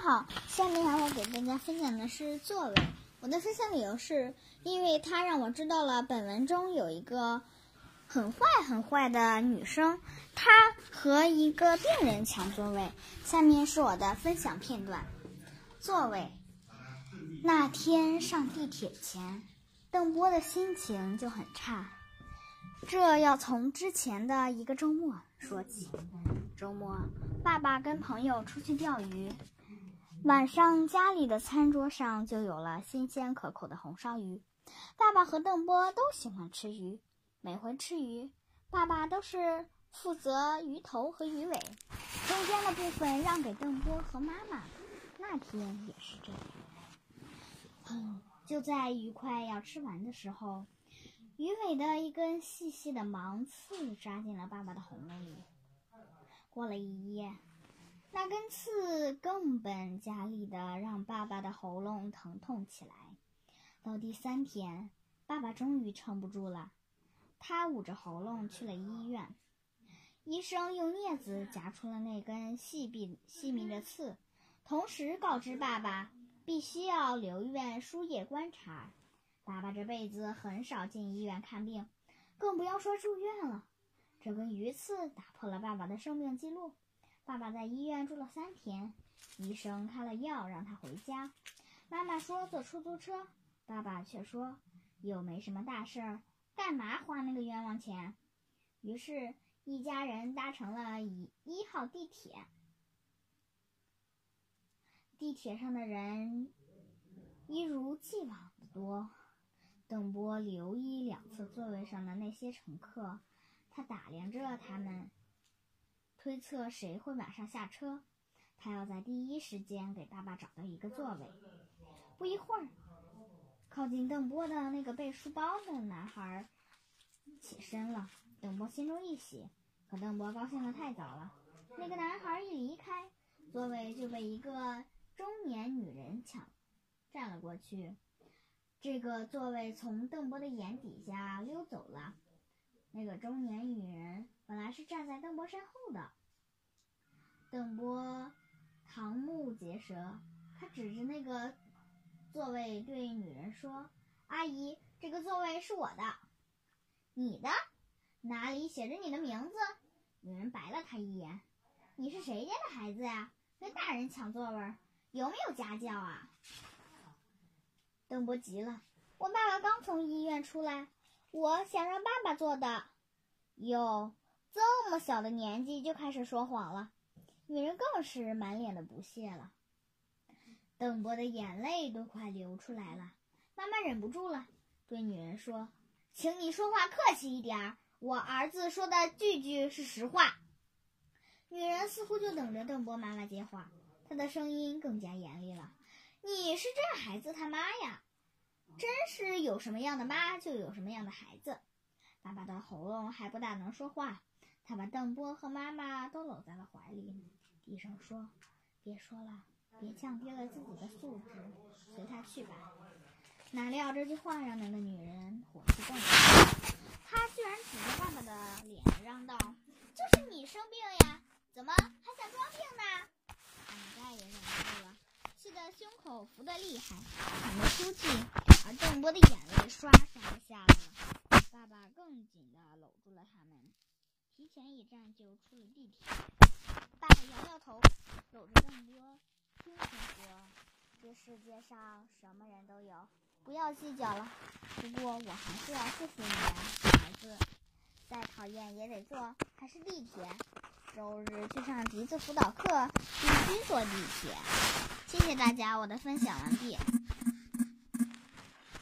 好，下面我给大家分享的是座位。我的分享理由是，因为它让我知道了本文中有一个很坏很坏的女生，她和一个病人抢座位。下面是我的分享片段。座位。那天上地铁前，邓波的心情就很差。这要从之前的一个周末说起。周末，爸爸跟朋友出去钓鱼。晚上，家里的餐桌上就有了新鲜可口的红烧鱼。爸爸和邓波都喜欢吃鱼，每回吃鱼，爸爸都是负责鱼头和鱼尾，中间的部分让给邓波和妈妈。那天也是这样。就在鱼快要吃完的时候，鱼尾的一根细细的芒刺扎进了爸爸的喉咙里。过了一夜。那根刺更本加厉的让爸爸的喉咙疼痛起来。到第三天，爸爸终于撑不住了，他捂着喉咙去了医院。医生用镊子夹出了那根细密细密的刺，同时告知爸爸必须要留院输液观察。爸爸这辈子很少进医院看病，更不要说住院了。这根鱼刺打破了爸爸的生命记录。爸爸在医院住了三天，医生开了药让他回家。妈妈说坐出租车，爸爸却说又没什么大事儿，干嘛花那个冤枉钱？于是，一家人搭乘了一一号地铁。地铁上的人一如既往的多。邓波留意两侧座位上的那些乘客，他打量着他们。推测谁会晚上下车，他要在第一时间给爸爸找到一个座位。不一会儿，靠近邓波的那个背书包的男孩起身了。邓波心中一喜，可邓波高兴的太早了。那个男孩一离开，座位就被一个中年女人抢占了过去。这个座位从邓波的眼底下溜走了。那个中年女人本来是站在邓波身后的。邓波瞠目结舌，他指着那个座位对女人说：“阿姨，这个座位是我的，你的？哪里写着你的名字？”女人白了他一眼：“你是谁家的孩子呀？跟大人抢座位，有没有家教啊？”邓波急了：“我爸爸刚从医院出来，我想让爸爸坐的。”哟，这么小的年纪就开始说谎了。女人更是满脸的不屑了，邓波的眼泪都快流出来了。妈妈忍不住了，对女人说：“请你说话客气一点儿，我儿子说的句句是实话。”女人似乎就等着邓波妈妈接话，她的声音更加严厉了：“你是这孩子他妈呀？真是有什么样的妈就有什么样的孩子。”爸爸的喉咙还不大能说话，他把邓波和妈妈都搂在了怀里。低声说：“别说了，别降低了自己的素质，随他去吧。”哪料这句话让那个女人火气更大，她居然指着爸爸的脸嚷道：“就是你生病呀，怎么还想装病呢？”爸爸再也忍不住了，气得胸口浮得厉害，喘不出气，而邓波的眼泪刷刷的下来了。爸爸更紧地搂住了他们，提前一站就出了地铁。爸爸摇摇头，搂着邓波，轻声说：“这世界上什么人都有，不要计较了。不过我还是要谢谢你呀，孩子。再讨厌也得坐，还是地铁。周日去上笛子辅导课，必须坐地铁。谢谢大家，我的分享完毕。”